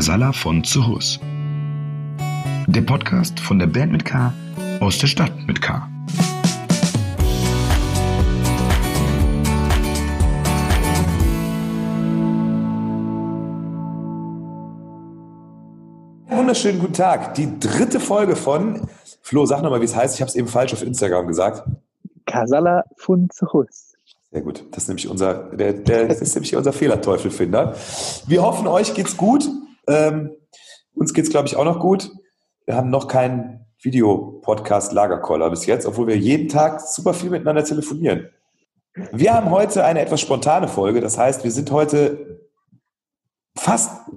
Casala von Zuhus. Der Podcast von der Band mit K aus der Stadt mit K. Wunderschönen guten Tag. Die dritte Folge von Flo, sag nochmal, wie es heißt. Ich habe es eben falsch auf Instagram gesagt. Casala von Zuhus. Sehr gut. Das ist nämlich unser, der, der, das ist nämlich unser Fehlerteufelfinder. Wir hoffen, euch geht's gut. Ähm, uns geht's, glaube ich, auch noch gut. Wir haben noch keinen Videopodcast Lagerkoller bis jetzt, obwohl wir jeden Tag super viel miteinander telefonieren. Wir haben heute eine etwas spontane Folge. Das heißt, wir sind heute fast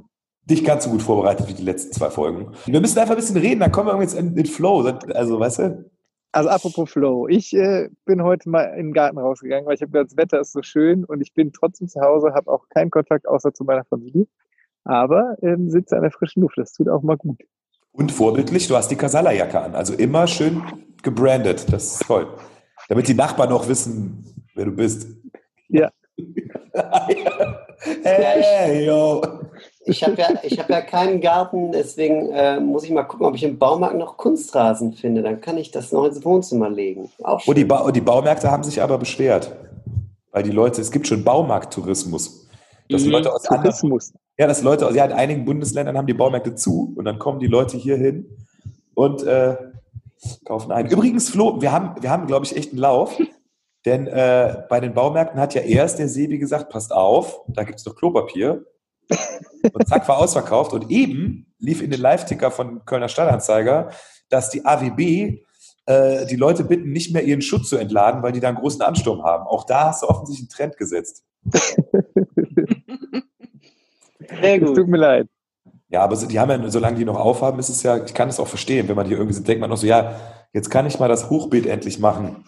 nicht ganz so gut vorbereitet wie die letzten zwei Folgen. Wir müssen einfach ein bisschen reden, dann kommen wir jetzt in den Flow. Also, weißt du? Also apropos Flow, ich äh, bin heute mal in den Garten rausgegangen, weil ich habe gehört, das Wetter ist so schön und ich bin trotzdem zu Hause, habe auch keinen Kontakt außer zu meiner Familie, aber ähm, sitze an der frischen Luft. Das tut auch mal gut. Und vorbildlich, du hast die Casala-Jacke an, also immer schön gebrandet. Das ist toll. Damit die Nachbarn noch wissen, wer du bist. Ja. hey, yo. Ich habe ja, ich hab ja keinen Garten, deswegen äh, muss ich mal gucken, ob ich im Baumarkt noch Kunstrasen finde. Dann kann ich das noch ins Wohnzimmer legen. Auch Und die, ba die Baumärkte haben sich aber beschwert. Weil die Leute, es gibt schon Baumarkttourismus. Dass Mhm. Leute aus anderen, Tourismus. Ja, dass Leute aus ja, in einigen Bundesländern haben die Baumärkte zu und dann kommen die Leute hier hin und äh, kaufen ein. Übrigens, Flo, wir haben, wir haben, glaube ich, echt einen Lauf. Denn äh, bei den Baumärkten hat ja erst der Sebi gesagt, passt auf, da gibt es noch Klopapier. Und zack, war ausverkauft. Und eben lief in den Live-Ticker von Kölner Stadtanzeiger, dass die AWB äh, die Leute bitten, nicht mehr ihren Schutz zu entladen, weil die da einen großen Ansturm haben. Auch da hast du offensichtlich einen Trend gesetzt. Sehr Es gut. tut mir leid. Ja, aber die haben ja, solange die noch aufhaben, ist es ja, ich kann es auch verstehen, wenn man hier irgendwie denkt, man noch so, ja, jetzt kann ich mal das Hochbeet endlich machen,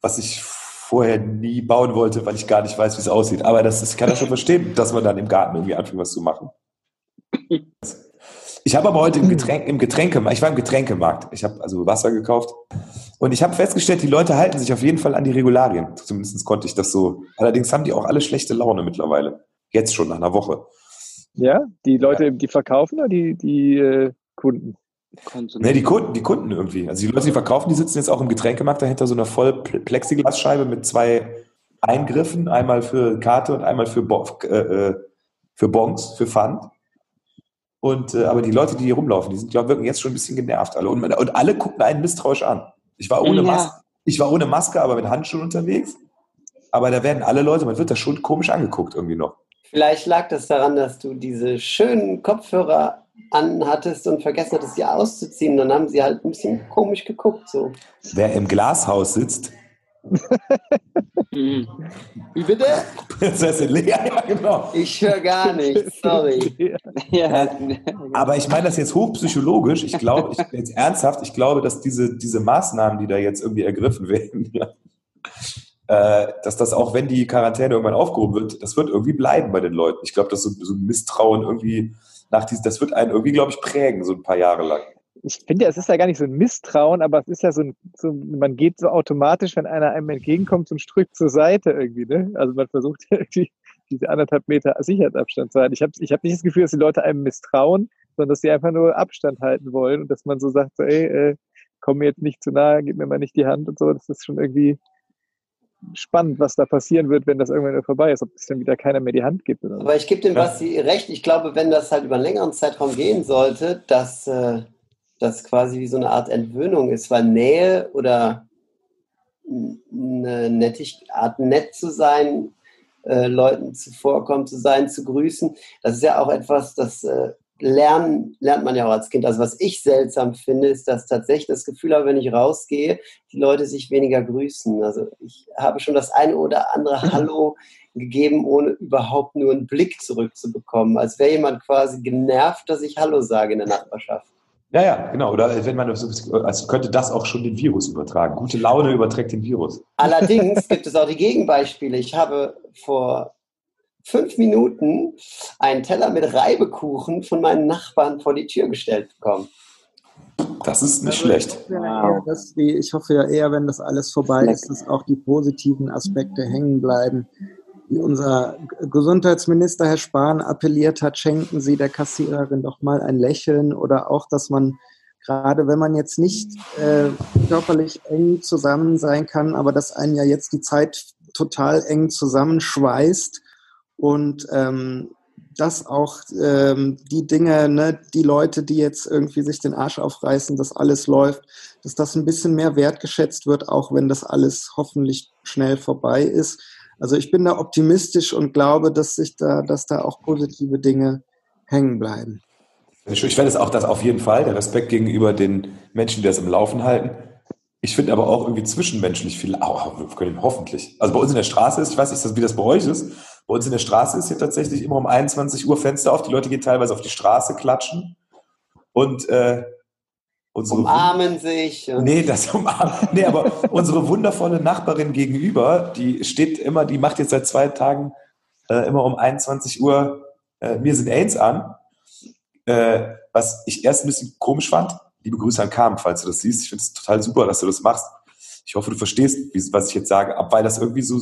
was ich vorher nie bauen wollte, weil ich gar nicht weiß, wie es aussieht. Aber das ich kann das schon verstehen, dass man dann im Garten irgendwie anfängt, was zu machen. Ich habe aber heute im, Getränk, im Getränkemarkt, ich war im Getränkemarkt, ich habe also Wasser gekauft und ich habe festgestellt, die Leute halten sich auf jeden Fall an die Regularien. Zumindest konnte ich das so. Allerdings haben die auch alle schlechte Laune mittlerweile. Jetzt schon nach einer Woche. Ja, die Leute, die verkaufen oder die, die äh, Kunden? Ne, die Kunden, die Kunden irgendwie. Also die Leute, die verkaufen, die sitzen jetzt auch im Getränkemarkt dahinter so einer voll Pl- Plexiglasscheibe mit zwei Eingriffen, einmal für Karte und einmal für, Bo äh, äh, für Bons, für Pfand. Und äh, aber die Leute, die hier rumlaufen, die sind, glaube ich, wirken jetzt schon ein bisschen genervt alle. Und, und alle gucken einen misstrauisch an. Ich war ohne Ja. Maske, ich war ohne Maske, aber mit Handschuhen unterwegs. Aber da werden alle Leute, man wird da schon komisch angeguckt irgendwie noch. Vielleicht lag das daran, dass du diese schönen Kopfhörer anhattest und vergessen hattest, sie auszuziehen. Dann haben sie halt ein bisschen komisch geguckt. So. Wer im Glashaus sitzt, Wie bitte? Prinzessin Lea, ja genau. Ich höre gar nichts, sorry. Ja. Aber ich meine das jetzt hochpsychologisch. Ich glaube, ich jetzt ernsthaft, ich glaube, dass diese, diese Maßnahmen, die da jetzt irgendwie ergriffen werden, dass das auch, wenn die Quarantäne irgendwann aufgehoben wird, das wird irgendwie bleiben bei den Leuten. Ich glaube, dass so, so ein Misstrauen irgendwie nach diesem, das wird einen irgendwie, glaube ich, prägen, so ein paar Jahre lang. Ich finde ja, es ist ja gar nicht so ein Misstrauen, aber es ist ja so ein, so, man geht so automatisch, wenn einer einem entgegenkommt, so ein Stück zur Seite irgendwie, ne? Also man versucht ja irgendwie diese anderthalb Meter Sicherheitsabstand zu halten. Ich habe ich hab nicht das Gefühl, dass die Leute einem misstrauen, sondern dass sie einfach nur Abstand halten wollen und dass man so sagt, so, ey, äh, komm mir jetzt nicht zu nahe, gib mir mal nicht die Hand und so. Das ist schon irgendwie spannend, was da passieren wird, wenn das irgendwann wieder vorbei ist, ob es dann wieder keiner mehr die Hand gibt. Oder. Aber ich gebe dem Ja. Basti recht. Ich glaube, wenn das halt über einen längeren Zeitraum gehen sollte, dass äh, das quasi wie so eine Art Entwöhnung ist, weil Nähe oder eine nettig, Art nett zu sein, äh, Leuten zuvorkommen zu sein, zu grüßen, das ist ja auch etwas, das äh, lernen, lernt man ja auch als Kind. Also was ich seltsam finde, ist, dass tatsächlich das Gefühl habe, wenn ich rausgehe, die Leute sich weniger grüßen. Also ich habe schon das eine oder andere Hallo gegeben, ohne überhaupt nur einen Blick zurückzubekommen. Als wäre jemand quasi genervt, dass ich Hallo sage in der Nachbarschaft. Ja, ja, genau. Oder wenn man, so- als könnte das auch schon den Virus übertragen. Gute Laune überträgt den Virus. Allerdings gibt es auch die Gegenbeispiele. Ich habe vor fünf Minuten einen Teller mit Reibekuchen von meinen Nachbarn vor die Tür gestellt bekommen. Das ist nicht Also schlecht. Ich hoffe, ja eher, die, ich hoffe ja eher, wenn das alles vorbei ist, dass auch die positiven Aspekte hängen bleiben. wie unser Gesundheitsminister Herr Spahn appelliert hat, schenken Sie der Kassiererin doch mal ein Lächeln oder auch, dass man gerade wenn man jetzt nicht äh, körperlich eng zusammen sein kann, aber dass einen ja jetzt die Zeit total eng zusammenschweißt und ähm, dass auch ähm, die Dinge, ne, die Leute, die jetzt irgendwie sich den Arsch aufreißen, dass alles läuft, dass das ein bisschen mehr wertgeschätzt wird, auch wenn das alles hoffentlich schnell vorbei ist. Also ich bin da optimistisch und glaube, dass sich da, dass da auch positive Dinge hängen bleiben. Ich fände es auch das auf jeden Fall, der Respekt gegenüber den Menschen, die das im Laufen halten. Ich finde aber auch irgendwie zwischenmenschlich viel, auch, hoffentlich. Also bei uns in der Straße ist, ich weiß nicht, wie das bei euch ist, bei uns in der Straße ist hier tatsächlich immer um 21 Uhr Fenster auf. Die Leute gehen teilweise auf die Straße, klatschen und äh, unsere umarmen sich. Nee, das umarmen. Nee, aber unsere wundervolle Nachbarin gegenüber, die steht immer, die macht jetzt seit zwei Tagen äh, immer um 21 Uhr äh, mir sind Aids an. Äh, was ich erst ein bisschen komisch fand. Liebe Grüße an Carmen, falls du das siehst. Ich finde es total super, dass du das machst. Ich hoffe, du verstehst, was ich jetzt sage, ab weil das irgendwie so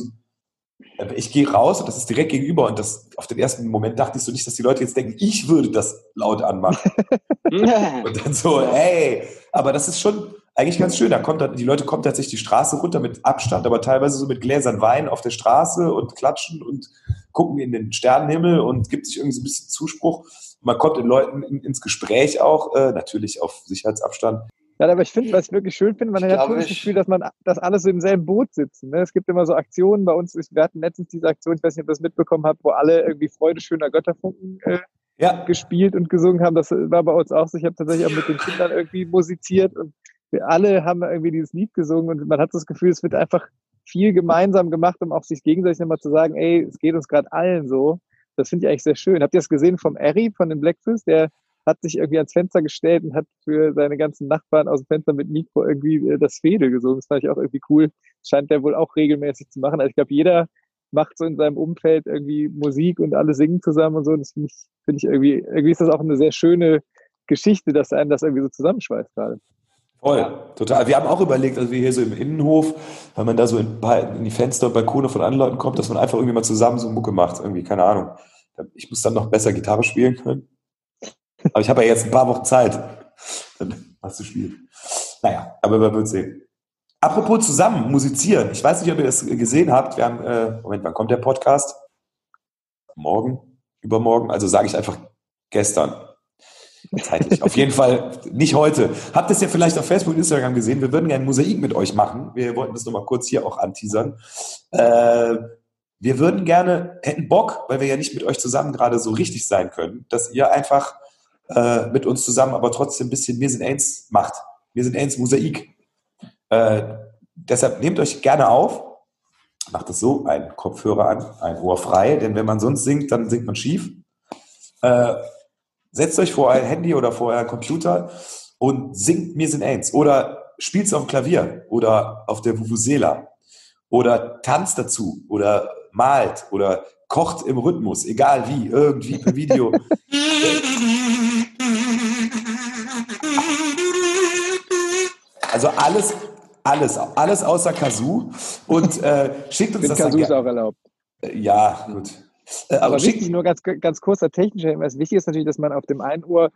ich gehe raus und das ist direkt gegenüber und das auf den ersten Moment dachte ich so nicht, dass die Leute jetzt denken, ich würde das laut anmachen. und dann so, hey, aber das ist schon eigentlich ganz schön. Da kommt die Leute kommen tatsächlich die Straße runter mit Abstand, aber teilweise so mit Gläsern Wein auf der Straße und klatschen und gucken in den Sternenhimmel und gibt sich irgendwie so ein bisschen Zuspruch. Man kommt den Leuten ins Gespräch auch, äh, natürlich auf Sicherheitsabstand. Ja, aber ich finde, was ich wirklich schön finde, man ich hat das Gefühl, dass man, dass alle so im selben Boot sitzen. Ne? Es gibt immer so Aktionen bei uns. Wir hatten letztens diese Aktion, ich weiß nicht, ob ihr das mitbekommen habt, wo alle irgendwie Freude schöner Götterfunken äh, ja. gespielt und gesungen haben. Das war bei uns auch so. Ich habe tatsächlich auch mit den Kindern irgendwie musiziert und wir alle haben irgendwie dieses Lied gesungen und man hat das Gefühl, es wird einfach viel gemeinsam gemacht, um auch sich gegenseitig nochmal zu sagen, ey, es geht uns gerade allen so. Das finde ich eigentlich sehr schön. Habt ihr das gesehen vom Eri, von dem Blackfist, der hat sich irgendwie ans Fenster gestellt und hat für seine ganzen Nachbarn aus dem Fenster mit Mikro irgendwie äh, das Fede gesungen. Das fand ich auch irgendwie cool. Scheint der wohl auch regelmäßig zu machen. Also ich glaube, jeder macht so in seinem Umfeld irgendwie Musik und alle singen zusammen und so. Das finde ich, finde ich irgendwie, irgendwie ist das auch eine sehr schöne Geschichte, dass einen das irgendwie so zusammenschweißt gerade. Voll, total. Wir haben auch überlegt, also wir hier so im Innenhof, wenn man da so in, in, die Fenster und Balkone von anderen Leuten kommt, dass man einfach irgendwie mal zusammen so Mucke macht. Irgendwie, keine Ahnung. Ich muss dann noch besser Gitarre spielen können. Aber ich habe ja jetzt ein paar Wochen Zeit, dann was zu spielen. Naja, aber wir werden sehen. Apropos zusammen musizieren. Ich weiß nicht, ob ihr das gesehen habt. Wir haben, äh, Moment, wann kommt der Podcast? Morgen, übermorgen. Also sage ich einfach gestern. Zeitlich. Auf jeden Fall nicht heute. Habt ihr es ja vielleicht auf Facebook und Instagram gesehen. Wir würden gerne ein Mosaik mit euch machen. Wir wollten das nochmal kurz hier auch anteasern. Äh, wir würden gerne, hätten Bock, weil wir ja nicht mit euch zusammen gerade so richtig sein können, dass ihr einfach äh, mit uns zusammen, aber trotzdem ein bisschen Wir sind eins macht. Wir sind eins Mosaik. Äh, deshalb nehmt euch gerne auf, macht es so, ein Kopfhörer an, ein Ohr frei, denn wenn man sonst singt, dann singt man schief. Äh, setzt euch vor ein Handy oder vor euren Computer und singt Mir sind eins. Oder spielt es auf dem Klavier oder auf der Vuvuzela. Oder tanzt dazu oder malt oder kocht im Rhythmus, egal wie, irgendwie per Video. Also alles, alles, alles außer Kazoo. Und äh, schickt uns Mit das Kazoo ist auch erlaubt. Ja, gut. Äh, aber, aber wichtig, nur ganz, ganz kurzer technischer Hinweis. Wichtig ist natürlich, dass man auf dem einen Ohr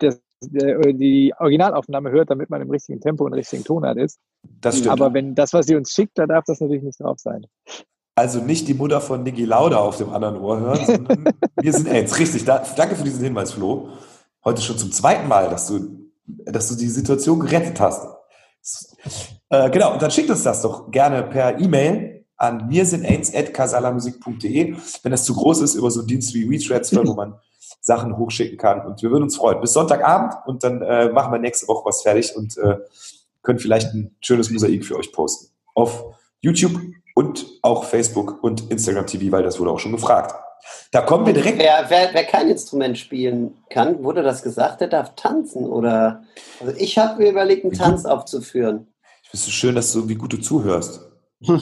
das, der, die Originalaufnahme hört, damit man im richtigen Tempo und richtigen Tonart ist. Das stimmt. Aber wenn das, was sie uns schickt, da darf das natürlich nicht drauf sein. Also nicht die Mutter von Niki Lauda auf dem anderen Ohr hören, sondern wir sind AIDS. Richtig, da, danke für diesen Hinweis, Flo. Heute schon zum zweiten Mal, dass du, dass du die Situation gerettet hast. Äh, genau, und dann schickt uns das doch gerne per E-Mail an mirsinaids.casalamusik.de, wenn das zu groß ist, über so einen Dienst wie WeTransfer, wo man Sachen hochschicken kann. Und wir würden uns freuen. Bis Sonntagabend und dann äh, machen wir nächste Woche was fertig und äh, können vielleicht ein schönes Mosaik für euch posten. Auf YouTube und auch Facebook und Instagram TV, weil das wurde auch schon gefragt. Da kommen wir direkt. Wer, wer, wer kein Instrument spielen kann, wurde das gesagt, der darf tanzen oder. Also ich habe mir überlegt, einen Tanz aufzuführen. Ich finde es so schön, dass du, wie gut du zuhörst. ja.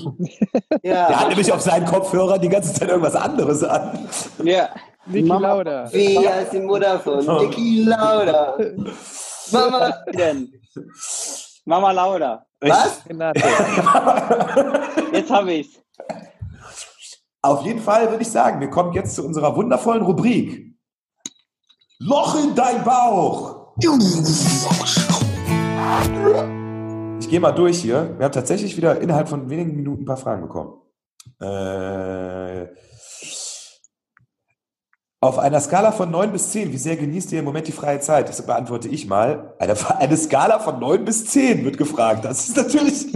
Der hat nämlich auf seinen Kopfhörer die ganze Zeit irgendwas anderes an. Ja, Niki Lauda. Wie heißt die Mutter von Niki Lauda? Mama denn? Mama Lauda. Was? Jetzt habe ich's. Auf jeden Fall würde ich sagen, wir kommen jetzt zu unserer wundervollen Rubrik. Loch in dein Bauch. Ich gehe mal durch hier. Wir haben tatsächlich wieder innerhalb von wenigen Minuten ein paar Fragen bekommen. Äh, auf einer Skala von 9 bis 10, wie sehr genießt ihr im Moment die freie Zeit? Das beantworte ich mal. Eine, eine Skala von 9 bis 10 wird gefragt. Das ist natürlich.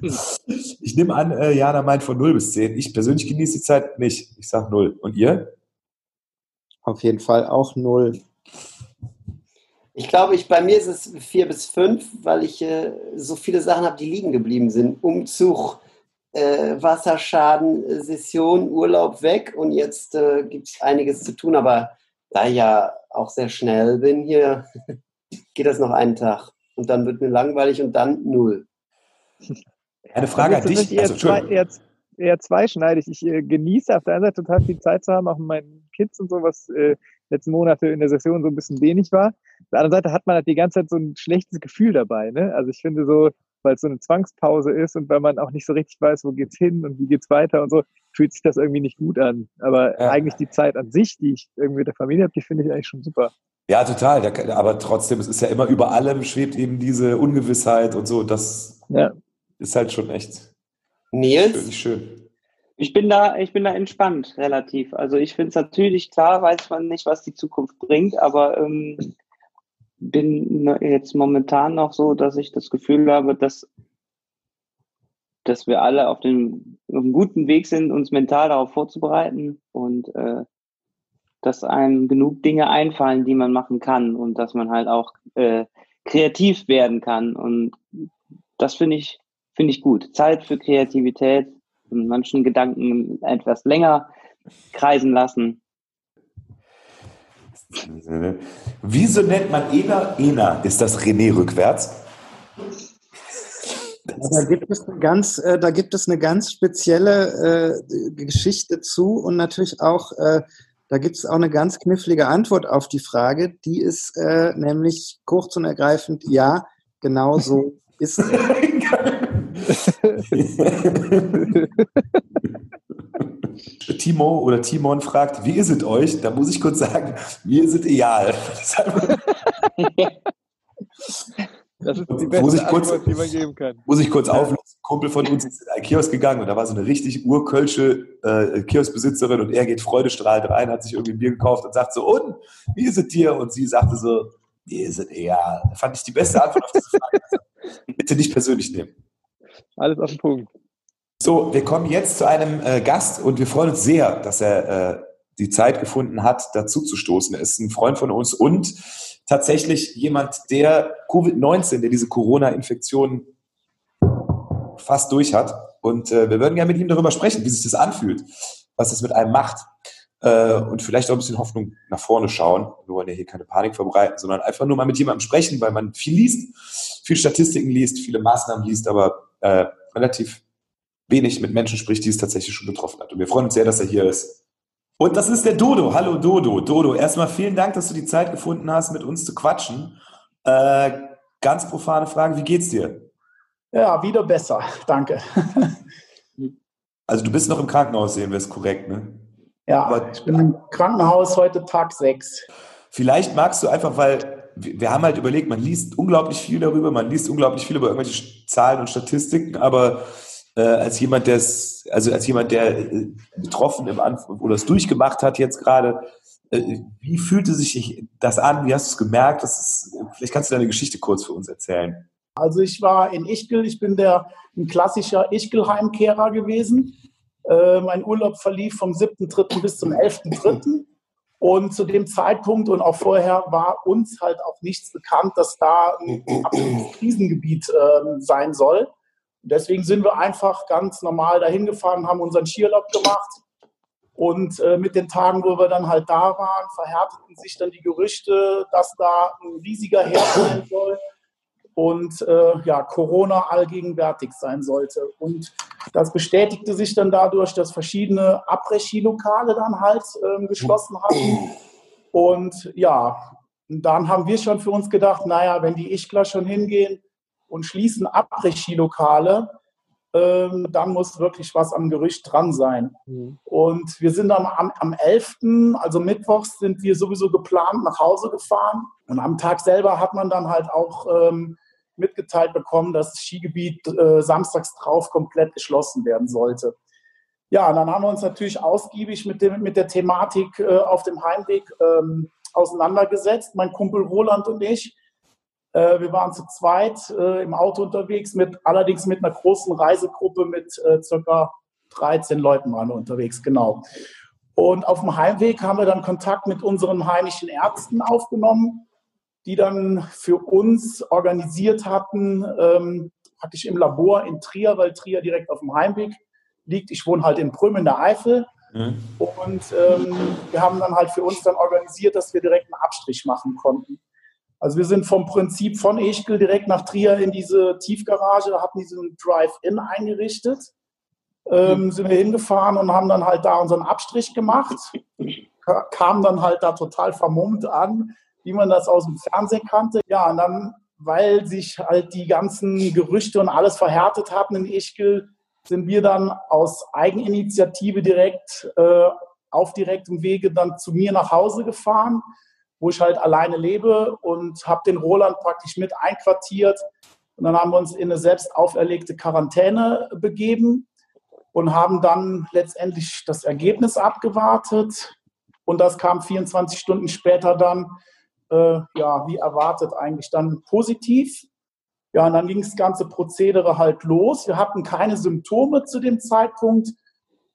Ich nehme an, äh, Jana meint von 0 bis 10. Ich persönlich genieße die Zeit nicht. Ich sage 0. Und ihr? Auf jeden Fall auch 0. Ich glaube, ich, bei mir ist es 4 bis 5, weil ich äh, so viele Sachen habe, die liegen geblieben sind. Umzug, äh, Wasserschaden, Session, Urlaub weg und jetzt äh, gibt es einiges zu tun. Aber da ich ja auch sehr schnell bin hier, geht das noch einen Tag. Und dann wird mir langweilig und dann null. Eine Frage an dich. Eher, also, zwei, eher, eher zweischneidig. Ich äh, genieße auf der einen Seite total viel Zeit zu haben, auch mit meinen Kids und so, was äh, letzten Monate in der Session so ein bisschen wenig war. Auf der anderen Seite hat man halt die ganze Zeit so ein schlechtes Gefühl dabei. Ne? Also ich finde so, weil es so eine Zwangspause ist und weil man auch nicht so richtig weiß, wo geht's hin und wie geht's weiter und so, fühlt sich das irgendwie nicht gut an. Aber ja. eigentlich die Zeit an sich, die ich irgendwie mit der Familie habe, die finde ich eigentlich schon super. Ja, total. Aber trotzdem, es ist ja immer über allem schwebt eben diese Ungewissheit und so. Das ja. Ist halt schon echt Nils? schön. schön. Ich bin da, ich bin da entspannt, relativ. Also ich finde es natürlich klar, weiß man nicht, was die Zukunft bringt, aber ähm, bin jetzt momentan noch so, dass ich das Gefühl habe, dass, dass wir alle auf, dem, auf einem guten Weg sind, uns mental darauf vorzubereiten und äh, dass einem genug Dinge einfallen, die man machen kann und dass man halt auch äh, kreativ werden kann. Und das finde ich, finde ich gut. Zeit für Kreativität und manchen Gedanken etwas länger kreisen lassen Wieso nennt man Ena Ena? Ist das René rückwärts? Da gibt es eine ganz, äh, da gibt es eine ganz spezielle äh, Geschichte zu und natürlich auch, äh, da gibt es auch eine ganz knifflige Antwort auf die Frage. Die ist äh, nämlich kurz und ergreifend, ja, genau so ist es. Timo oder Timon fragt, wie ist es euch? Da muss ich kurz sagen, mir ist es egal. Das ist die beste muss ich kurz, Antwort, die man geben kann. Muss ich kurz auflösen. Ein Kumpel von uns ist in einen Kiosk gegangen und da war so eine richtig urkölsche äh, Kioskbesitzerin und er geht freudestrahlend rein, hat sich irgendwie ein Bier gekauft und sagt so, und, wie ist es dir? Und sie sagte so, mir ist es egal. Fand ich die beste Antwort auf diese Frage. Bitte nicht persönlich nehmen. Alles auf den Punkt. So, wir kommen jetzt zu einem äh, Gast und wir freuen uns sehr, dass er äh, die Zeit gefunden hat, dazu zu stoßen. Er ist ein Freund von uns und tatsächlich jemand, der Covid-19, der diese Corona-Infektion fast durch hat. Und äh, wir würden gerne mit ihm darüber sprechen, wie sich das anfühlt, was das mit einem macht. Äh, und vielleicht auch ein bisschen Hoffnung nach vorne schauen. Wir wollen ja hier keine Panik verbreiten, sondern einfach nur mal mit jemandem sprechen, weil man viel liest, viel Statistiken liest, viele Maßnahmen liest, aber äh, relativ wenig mit Menschen spricht, die es tatsächlich schon betroffen hat. Und wir freuen uns sehr, dass er hier ist. Und das ist der Dodo. Hallo Dodo. Dodo, erstmal vielen Dank, dass du die Zeit gefunden hast, mit uns zu quatschen. Äh, ganz profane Frage, wie geht's dir? Ja, wieder besser. Danke. Also du bist noch im Krankenhaus, sehen wir es korrekt, ne? Ja, Aber, ich bin im Krankenhaus heute Tag 6. Vielleicht magst du einfach, weil wir haben halt überlegt, man liest unglaublich viel darüber, man liest unglaublich viel über irgendwelche Zahlen und Statistiken, aber äh, als jemand, der also als jemand, der äh, betroffen im Anfang oder es durchgemacht hat jetzt gerade, äh, wie fühlte sich das an? Wie hast du es gemerkt? Das ist, vielleicht kannst du deine Geschichte kurz für uns erzählen. Also ich war in Ichgl, ich bin der ein klassischer Ichgl-Heimkehrer gewesen. Mein Urlaub verlief vom 7.3. bis zum 11.3. Und zu dem Zeitpunkt und auch vorher war uns halt auch nichts bekannt, dass da ein Krisengebiet äh, sein soll. Deswegen sind wir einfach ganz normal dahin gefahren, haben unseren Skierlaub gemacht. Und äh, mit den Tagen, wo wir dann halt da waren, verhärteten sich dann die Gerüchte, dass da ein riesiger Herd sein soll und äh, ja, Corona allgegenwärtig sein sollte. Und das bestätigte sich dann dadurch, dass verschiedene Après-Ski-Lokale dann halt äh, geschlossen hatten. Und ja, dann haben wir schon für uns gedacht, naja, wenn die Ichgler schon hingehen, und schließen Après-Ski-Lokale, ähm, dann muss wirklich was am Gerücht dran sein. Mhm. Und wir sind dann am, am 11., also Mittwochs, sind wir sowieso geplant nach Hause gefahren. Und am Tag selber hat man dann halt auch ähm, mitgeteilt bekommen, dass das Skigebiet äh, samstags drauf komplett geschlossen werden sollte. Ja, dann haben wir uns natürlich ausgiebig mit, dem, mit der Thematik äh, auf dem Heimweg ähm, auseinandergesetzt, mein Kumpel Roland und ich. Äh, wir waren zu zweit äh, im Auto unterwegs, mit, allerdings mit einer großen Reisegruppe mit äh, circa 13 Leuten waren wir unterwegs, genau. Und auf dem Heimweg haben wir dann Kontakt mit unseren heimischen Ärzten aufgenommen, die dann für uns organisiert hatten, ähm, praktisch im Labor in Trier, weil Trier direkt auf dem Heimweg liegt. Ich wohne halt in Prüm in der Eifel. Mhm. Und ähm, wir haben dann halt für uns dann organisiert, dass wir direkt einen Abstrich machen konnten. Also wir sind vom Prinzip von Eschkel direkt nach Trier in diese Tiefgarage, hatten diesen Drive-In eingerichtet, ähm, mhm. sind wir hingefahren und haben dann halt da unseren Abstrich gemacht, kamen dann halt da total vermummt an, wie man das aus dem Fernsehen kannte. Ja, und dann, weil sich halt die ganzen Gerüchte und alles verhärtet hatten in Eschkel, sind wir dann aus Eigeninitiative direkt äh, auf direktem Wege dann zu mir nach Hause gefahren, wo ich halt alleine lebe und habe den Roland praktisch mit einquartiert. Und dann haben wir uns in eine selbst auferlegte Quarantäne begeben und haben dann letztendlich das Ergebnis abgewartet. Und das kam 24 Stunden später dann, äh, ja, wie erwartet eigentlich dann positiv. Ja, und dann ging das ganze Prozedere halt los. Wir hatten keine Symptome zu dem Zeitpunkt.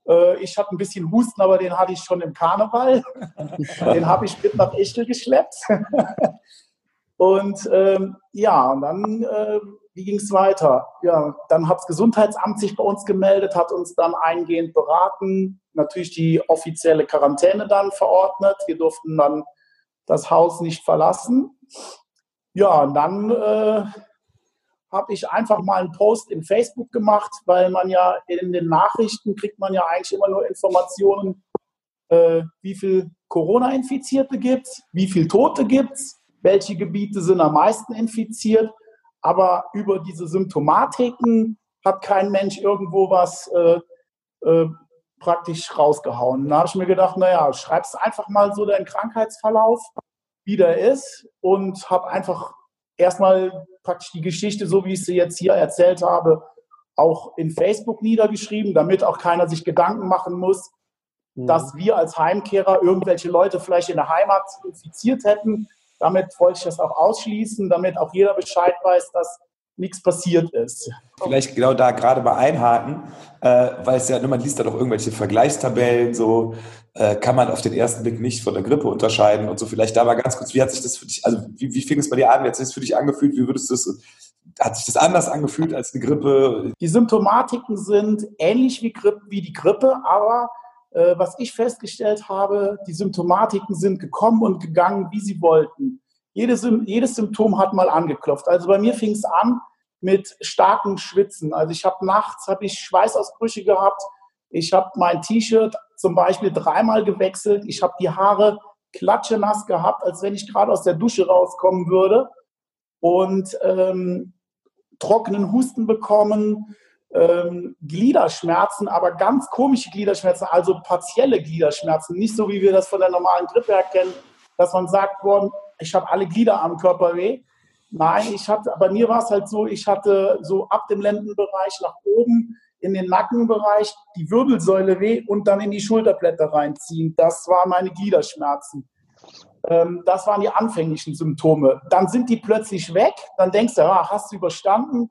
Äh, ich hatte ein bisschen Husten, aber den hatte ich schon im Karneval. den habe ich mit nach Echtel geschleppt. und ähm, ja, und dann, äh, wie ging es weiter? Ja, dann hat das Gesundheitsamt sich bei uns gemeldet, hat uns dann eingehend beraten, natürlich die offizielle Quarantäne dann verordnet. Wir durften dann das Haus nicht verlassen. Ja, und dann äh, habe ich einfach mal einen Post in Facebook gemacht, weil man ja in den Nachrichten kriegt man ja eigentlich immer nur Informationen, äh, wie viel Corona-Infizierte gibt es, wie viel Tote gibt es, welche Gebiete sind am meisten infiziert. Aber über diese Symptomatiken hat kein Mensch irgendwo was äh, äh, praktisch rausgehauen. Da habe ich mir gedacht, naja, schreibst einfach mal so deinen Krankheitsverlauf, wie der ist und habe einfach erstmal praktisch die Geschichte, so wie ich sie jetzt hier erzählt habe, auch in Facebook niedergeschrieben, damit auch keiner sich Gedanken machen muss, mhm. dass wir als Heimkehrer irgendwelche Leute vielleicht in der Heimat infiziert hätten. Damit wollte ich das auch ausschließen, damit auch jeder Bescheid weiß, dass nichts passiert ist. Vielleicht genau da gerade mal einhaken, äh, weil es ja, man liest da doch irgendwelche Vergleichstabellen, so äh, kann man auf den ersten Blick nicht von der Grippe unterscheiden und so. Vielleicht da mal ganz kurz, wie hat sich das für dich, also wie, wie fing es bei dir an, wie hat sich das für dich angefühlt, wie würdest du das, hat sich das anders angefühlt als eine Grippe? Die Symptomatiken sind ähnlich wie, Grippe, wie die Grippe, aber äh, was ich festgestellt habe, die Symptomatiken sind gekommen und gegangen, wie sie wollten. Jedes, jedes Symptom hat mal angeklopft. Also bei mir fing es an mit starkem Schwitzen. Also ich habe nachts habe ich Schweißausbrüche gehabt. Ich habe mein T-Shirt zum Beispiel dreimal gewechselt. Ich habe die Haare klatschenass gehabt, als wenn ich gerade aus der Dusche rauskommen würde. Und ähm, trockenen Husten bekommen, ähm, Gliederschmerzen, aber ganz komische Gliederschmerzen, also partielle Gliederschmerzen, nicht so wie wir das von der normalen Grippe erkennen, dass man sagt, boah, ich habe alle Glieder am Körper weh. Nein, ich hatte, bei mir war es halt so, ich hatte so ab dem Lendenbereich nach oben in den Nackenbereich die Wirbelsäule weh und dann in die Schulterblätter reinziehen. Das waren meine Gliederschmerzen. Ähm, das waren die anfänglichen Symptome. Dann sind die plötzlich weg. Dann denkst du, ah, hast du überstanden.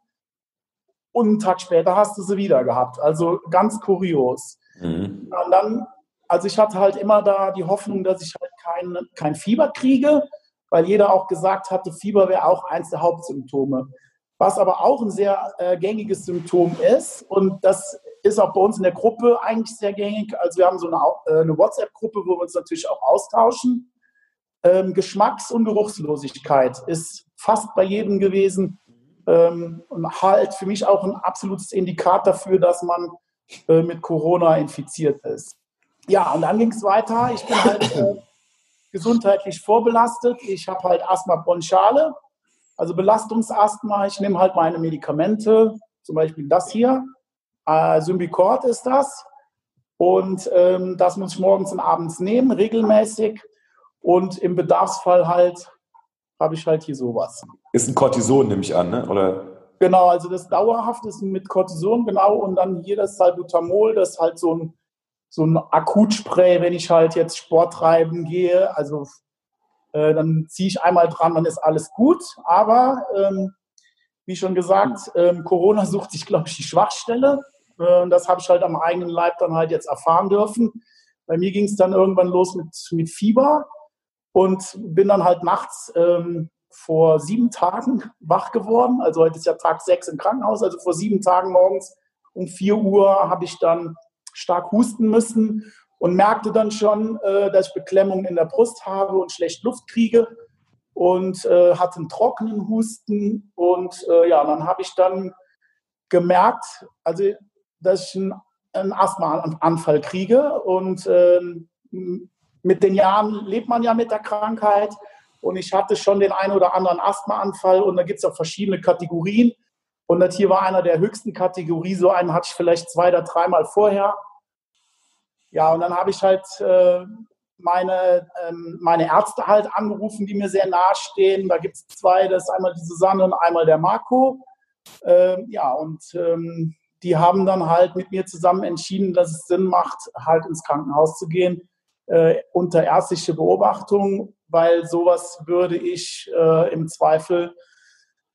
Und einen Tag später hast du sie wieder gehabt. Also ganz kurios. Mhm. Dann, also ich hatte halt immer da die Hoffnung, dass ich halt kein, kein Fieber kriege weil jeder auch gesagt hatte, Fieber wäre auch eins der Hauptsymptome. Was aber auch ein sehr äh, gängiges Symptom ist, und das ist auch bei uns in der Gruppe eigentlich sehr gängig. Also wir haben so eine, äh, eine WhatsApp-Gruppe, wo wir uns natürlich auch austauschen. Ähm, Geschmacks- und Geruchslosigkeit ist fast bei jedem gewesen ähm, und halt für mich auch ein absolutes Indikat dafür, dass man äh, mit Corona infiziert ist. Ja, und dann ging es weiter. Ich bin halt gesundheitlich vorbelastet. Ich habe halt Asthma bronchiale, also Belastungsasthma. Ich nehme halt meine Medikamente, zum Beispiel das hier. Äh, Symbicort ist das. Und ähm, das muss ich morgens und abends nehmen, regelmäßig. Und im Bedarfsfall halt habe ich halt hier sowas. Ist ein Cortison, nehme ich an, ne? oder? Genau, also das dauerhaft ist mit Cortison, genau. Und dann hier das Salbutamol, das ist halt so ein, so ein Akutspray, wenn ich halt jetzt Sport treiben gehe. Also äh, dann ziehe ich einmal dran, dann ist alles gut. Aber ähm, wie schon gesagt, ähm, Corona sucht sich, glaube ich, die Schwachstelle. Äh, das habe ich halt am eigenen Leib dann halt jetzt erfahren dürfen. Bei mir ging es dann irgendwann los mit, mit Fieber und bin dann halt nachts ähm, vor sieben Tagen wach geworden. Also heute ist ja Tag sechs im Krankenhaus. Also vor sieben Tagen morgens um vier Uhr habe ich dann stark husten müssen und merkte dann schon, äh, dass ich Beklemmungen in der Brust habe und schlecht Luft kriege und äh, hatte einen trockenen Husten. Und äh, ja, dann habe ich dann gemerkt, also dass ich einen, einen Asthmaanfall kriege. Und ähm, mit den Jahren lebt man ja mit der Krankheit. Und ich hatte schon den einen oder anderen Asthmaanfall und da gibt es auch verschiedene Kategorien. Und das hier war einer der höchsten Kategorie. So einen hatte ich vielleicht zwei oder dreimal vorher. Ja, und dann habe ich halt äh, meine, ähm, meine Ärzte halt angerufen, die mir sehr nahestehen. Da gibt es zwei, das ist einmal die Susanne und einmal der Marco. Ähm, ja, und ähm, die haben dann halt mit mir zusammen entschieden, dass es Sinn macht, halt ins Krankenhaus zu gehen äh, unter ärztliche Beobachtung, weil sowas würde ich äh, im Zweifel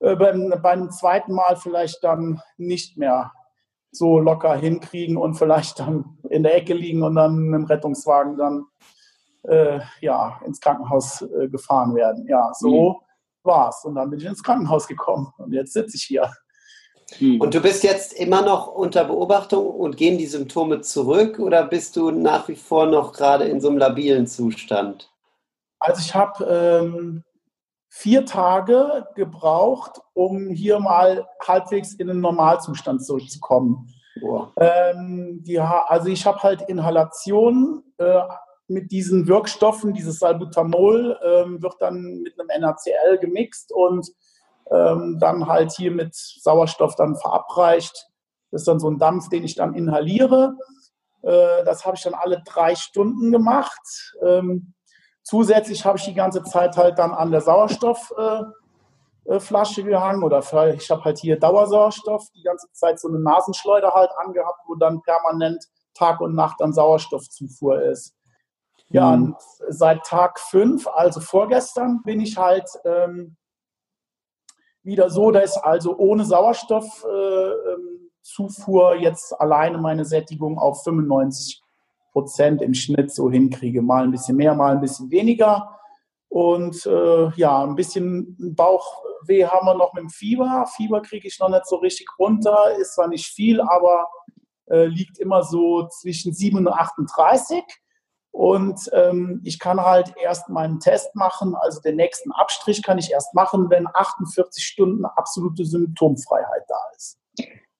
beim, beim zweiten Mal vielleicht dann nicht mehr so locker hinkriegen und vielleicht dann in der Ecke liegen und dann mit dem Rettungswagen dann äh, ja, ins Krankenhaus äh, gefahren werden. Ja, so mhm. war's. Und dann bin ich ins Krankenhaus gekommen und jetzt sitze ich hier. Hm. Und du bist jetzt immer noch unter Beobachtung und gehen die Symptome zurück oder bist du nach wie vor noch gerade in so einem labilen Zustand? Also ich habe ähm, vier Tage gebraucht, um hier mal halbwegs in den Normalzustand zurückzukommen. Ähm, die, also ich habe halt Inhalationen äh, mit diesen Wirkstoffen, dieses Salbutamol ähm, wird dann mit einem NaCl gemixt und ähm, dann halt hier mit Sauerstoff dann verabreicht. Das ist dann so ein Dampf, den ich dann inhaliere. Äh, das habe ich dann alle drei Stunden gemacht. Ähm, zusätzlich habe ich die ganze Zeit halt dann an der Sauerstoffflasche äh, äh gehangen oder ich habe halt hier Dauersauerstoff, die ganze Zeit so eine Nasenschleuder halt angehabt, wo dann permanent Tag und Nacht dann Sauerstoffzufuhr ist. Ja, mhm. und seit Tag fünf, also vorgestern, bin ich halt ähm, wieder so, dass also ohne Sauerstoffzufuhr äh, jetzt alleine meine Sättigung auf 95 Prozent im Schnitt so hinkriege. Mal ein bisschen mehr, mal ein bisschen weniger. Und äh, ja, ein bisschen Bauchweh haben wir noch mit dem Fieber. Fieber kriege ich noch nicht so richtig runter. Ist zwar nicht viel, aber äh, liegt immer so zwischen 7 und 38. Und ähm, ich kann halt erst meinen Test machen, also den nächsten Abstrich kann ich erst machen, wenn 48 Stunden absolute Symptomfreiheit da ist.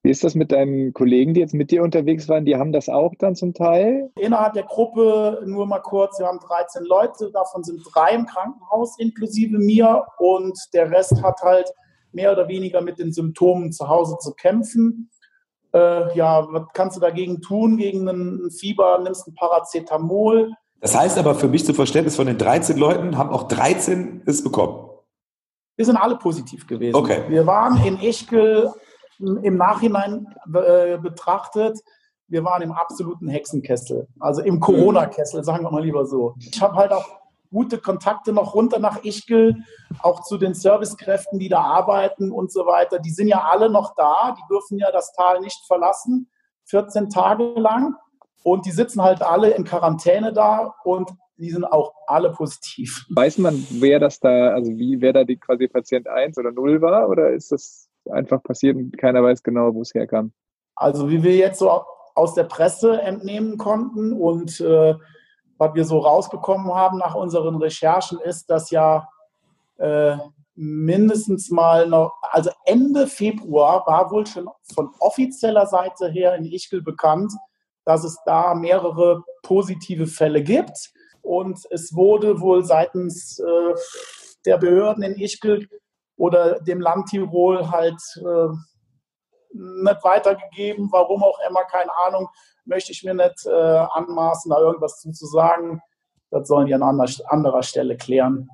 Wie ist das mit deinen Kollegen, die jetzt mit dir unterwegs waren? Die haben das auch dann zum Teil? Innerhalb der Gruppe, nur mal kurz, wir haben 13 Leute, davon sind drei im Krankenhaus inklusive mir und der Rest hat halt mehr oder weniger mit den Symptomen zu Hause zu kämpfen äh, ja, was kannst du dagegen tun? Gegen ein Fieber nimmst ein Paracetamol. Das heißt aber für mich zu Verständnis, von den 13 Leuten haben auch 13 es bekommen. Wir sind alle positiv gewesen. Okay. Wir waren in Ischgl im Nachhinein äh, betrachtet, wir waren im absoluten Hexenkessel, also im Corona-Kessel, sagen wir mal lieber so. Ich habe halt auch gute Kontakte noch runter nach Ischgl, auch zu den Servicekräften, die da arbeiten und so weiter. Die sind ja alle noch da, die dürfen ja das Tal nicht verlassen, 14 Tage lang. Und die sitzen halt alle in Quarantäne da und die sind auch alle positiv. Weiß man, wer das da, also wie, wer da die quasi Patient 1 oder 0 war? Oder ist das einfach passiert und keiner weiß genau, wo es herkam? Also wie wir jetzt so aus der Presse entnehmen konnten und äh, was wir so rausbekommen haben nach unseren Recherchen, ist, dass ja äh, mindestens mal noch, also Ende Februar war wohl schon von offizieller Seite her in Ischgl bekannt, dass es da mehrere positive Fälle gibt. Und es wurde wohl seitens äh, der Behörden in Ischgl oder dem Land Tirol halt äh, nicht weitergegeben, warum auch immer, keine Ahnung, möchte ich mir nicht äh, anmaßen, da irgendwas zu, sagen. Das sollen die an anderer, anderer Stelle klären.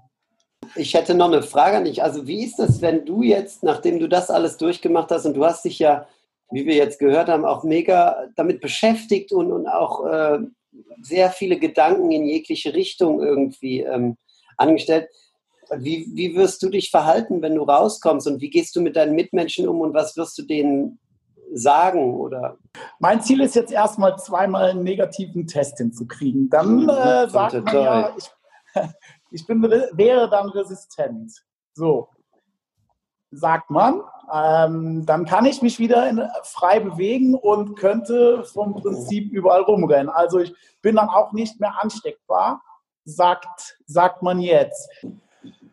Ich hätte noch eine Frage an dich. Also wie ist das, wenn du jetzt, nachdem du das alles durchgemacht hast und du hast dich ja, wie wir jetzt gehört haben, auch mega damit beschäftigt und, und auch äh, sehr viele Gedanken in jegliche Richtung irgendwie ähm, angestellt. Wie, wie wirst du dich verhalten, wenn du rauskommst und wie gehst du mit deinen Mitmenschen um und was wirst du denen sagen? Oder? Mein Ziel ist jetzt erstmal zweimal einen negativen Test hinzukriegen. Dann mhm. äh, sagt man ja, ich, ich bin, wäre dann resistent. So, sagt man. Ähm, dann kann ich mich wieder in, frei bewegen und könnte vom Prinzip überall rumrennen. Also ich bin dann auch nicht mehr ansteckbar, sagt, sagt man jetzt.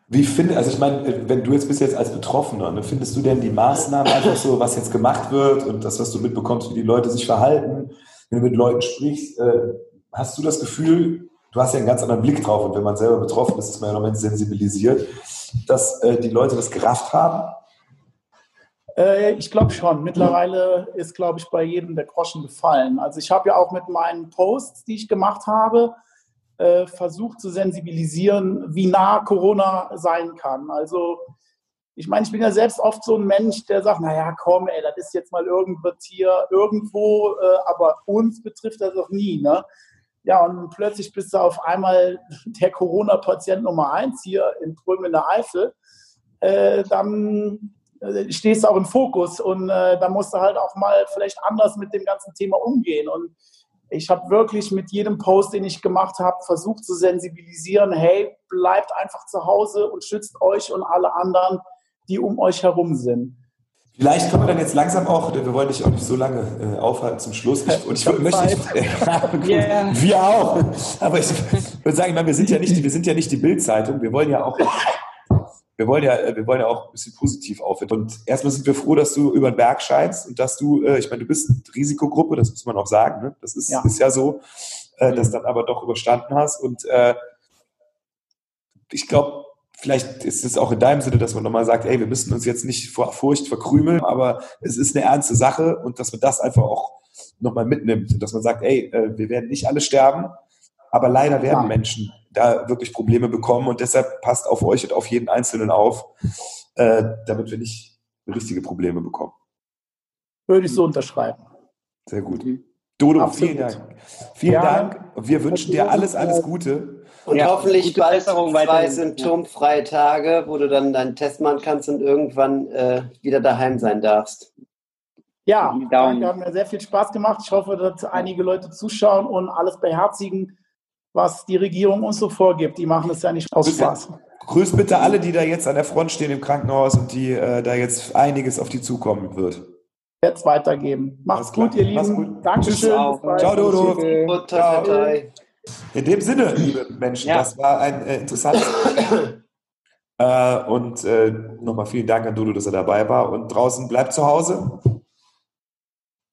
Wie findest, also ich meine, wenn du jetzt bist jetzt als Betroffener, ne, findest du denn die Maßnahmen einfach so, was jetzt gemacht wird und das, was du mitbekommst, wie die Leute sich verhalten, wenn du mit Leuten sprichst, äh, hast du das Gefühl, du hast ja einen ganz anderen Blick drauf und wenn man selber betroffen ist, ist man ja noch sensibilisiert, dass äh, die Leute das gerafft haben? Äh, ich glaube schon. Mittlerweile ist, glaube ich, bei jedem der Groschen gefallen. Also ich habe ja auch mit meinen Posts, die ich gemacht habe, äh, versucht zu sensibilisieren, wie nah Corona sein kann. Also ich meine, ich bin ja selbst oft so ein Mensch, der sagt, naja, komm, ey, das ist jetzt mal irgendwo hier, irgendwo, äh, aber uns betrifft das doch nie. Ne? Ja, und plötzlich bist du auf einmal der Corona-Patient Nummer eins hier in Prüm in der Eifel. Äh, dann stehst du auch im Fokus und da musst du halt auch mal vielleicht anders mit dem ganzen Thema umgehen. Und ich habe wirklich mit jedem Post, den ich gemacht habe, versucht zu sensibilisieren, hey, bleibt einfach zu Hause und schützt euch und alle anderen, die um euch herum sind. Vielleicht kommen wir dann jetzt langsam auch, wir wollen dich auch nicht so lange äh, aufhalten zum Schluss. Ich, und ich, ich möchte, ich, yeah. wir auch. Aber ich würde sagen, meine, wir sind ja nicht, wir sind ja nicht die Bildzeitung. Wir wollen ja auch, wir wollen ja, wir wollen ja auch ein bisschen positiv aufhören. Und erstmal sind wir froh, dass du über den Berg scheinst und dass du, äh, ich meine, du bist Risikogruppe, das muss man auch sagen. Ne? Das ist ja, ist ja so, äh, das dann aber doch überstanden hast. Und äh, ich glaube, vielleicht ist es auch in deinem Sinne, dass man nochmal sagt, ey, wir müssen uns jetzt nicht vor Furcht verkrümeln, aber es ist eine ernste Sache und dass man das einfach auch nochmal mitnimmt und dass man sagt, ey, äh, wir werden nicht alle sterben, aber leider werden ja. Menschen da wirklich Probleme bekommen und deshalb passt auf euch und auf jeden Einzelnen auf, äh, damit wir nicht richtige Probleme bekommen. Würde ich so unterschreiben. Sehr gut. Dodo, Absolut. vielen Dank. Vielen ja. Dank. Wir wünschen dir alles, alles Gute. Und ja, hoffentlich bald zwei symptomfreie Tage, wo du dann deinen Test machen kannst und irgendwann äh, wieder daheim sein darfst. Ja, danke, hat mir sehr viel Spaß gemacht. Ich hoffe, dass einige Leute zuschauen und alles beherzigen, was die Regierung uns so vorgibt. Die machen es ja nicht aus Spaß. Grüß bitte alle, die da jetzt an der Front stehen im Krankenhaus und die äh, da jetzt einiges auf die zukommen wird. Jetzt weitergeben. Macht's gut, ihr Lieben. Dankeschön. Ciao, Dodo. Ciao. In dem Sinne, liebe Menschen, ja. das war ein äh, interessantes. äh, und äh, nochmal vielen Dank an Dodo, dass er dabei war. Und draußen bleibt zu Hause.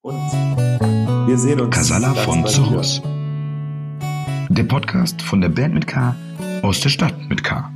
Und wir sehen uns. Casala von Zorros. Der Podcast von der Band mit K aus der Stadt mit K.